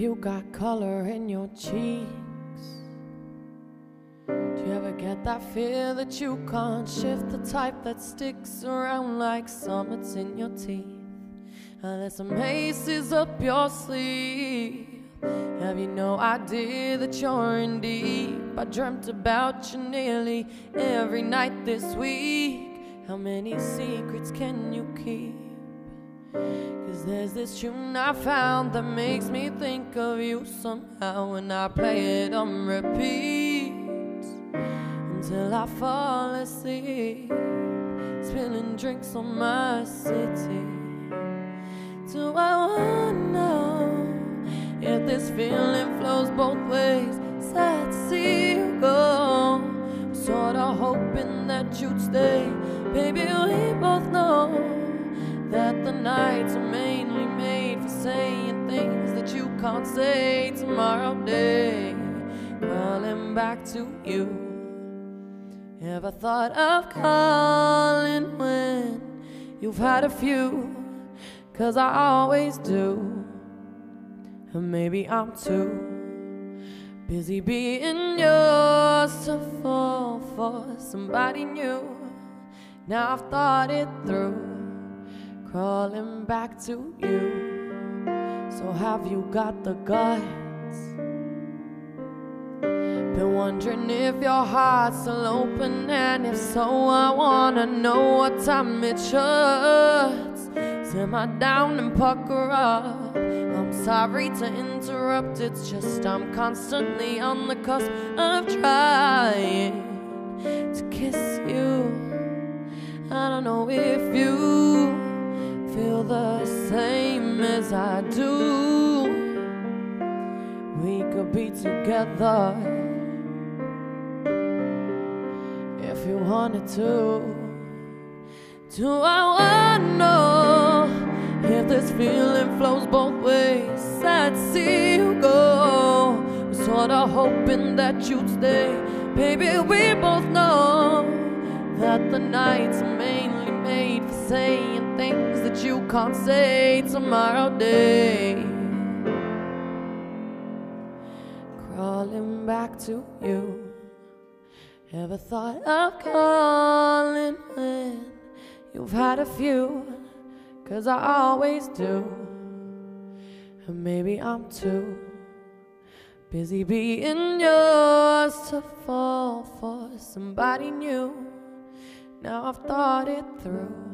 you got color in your cheeks? Do you ever get that fear that you can't shift? The type that sticks around like summits in your teeth. And there's some aces up your sleeve. Have you no idea that you're in deep? I dreamt about you nearly every night this week. How many secrets can you keep? Cause there's this tune I found that makes me think of you somehow when I play it on repeat until I fall asleep, spilling drinks on my city. Do I wanna know if this feeling flows both ways? Sad see you go, sorta hoping that you'd stay. Baby, nights are mainly made for saying things that you can't say tomorrow day. Crawling back to you. Ever thought of calling when you've had a few? Cause I always do. And maybe I'm too busy being yours to fall for somebody new. Now I've thought it through crawling back to you. So have you got the guts? Been wondering if your heart's still open, and if so, I wanna know what time it shuts. Simmer down and pucker up. I'm sorry to interrupt, it's just I'm constantly on the cusp of trying as I do. We could be together if you wanted to. Do I wanna know if this feeling flows both ways? I'd see you go. Sorta hoping that you'd stay. Baby, we both know that the nights are can't say tomorrow day. Crawling back to you. Ever thought of calling when you've had a few? Cause I always do. And maybe I'm too busy being yours to fall for somebody new. Now I've thought it through.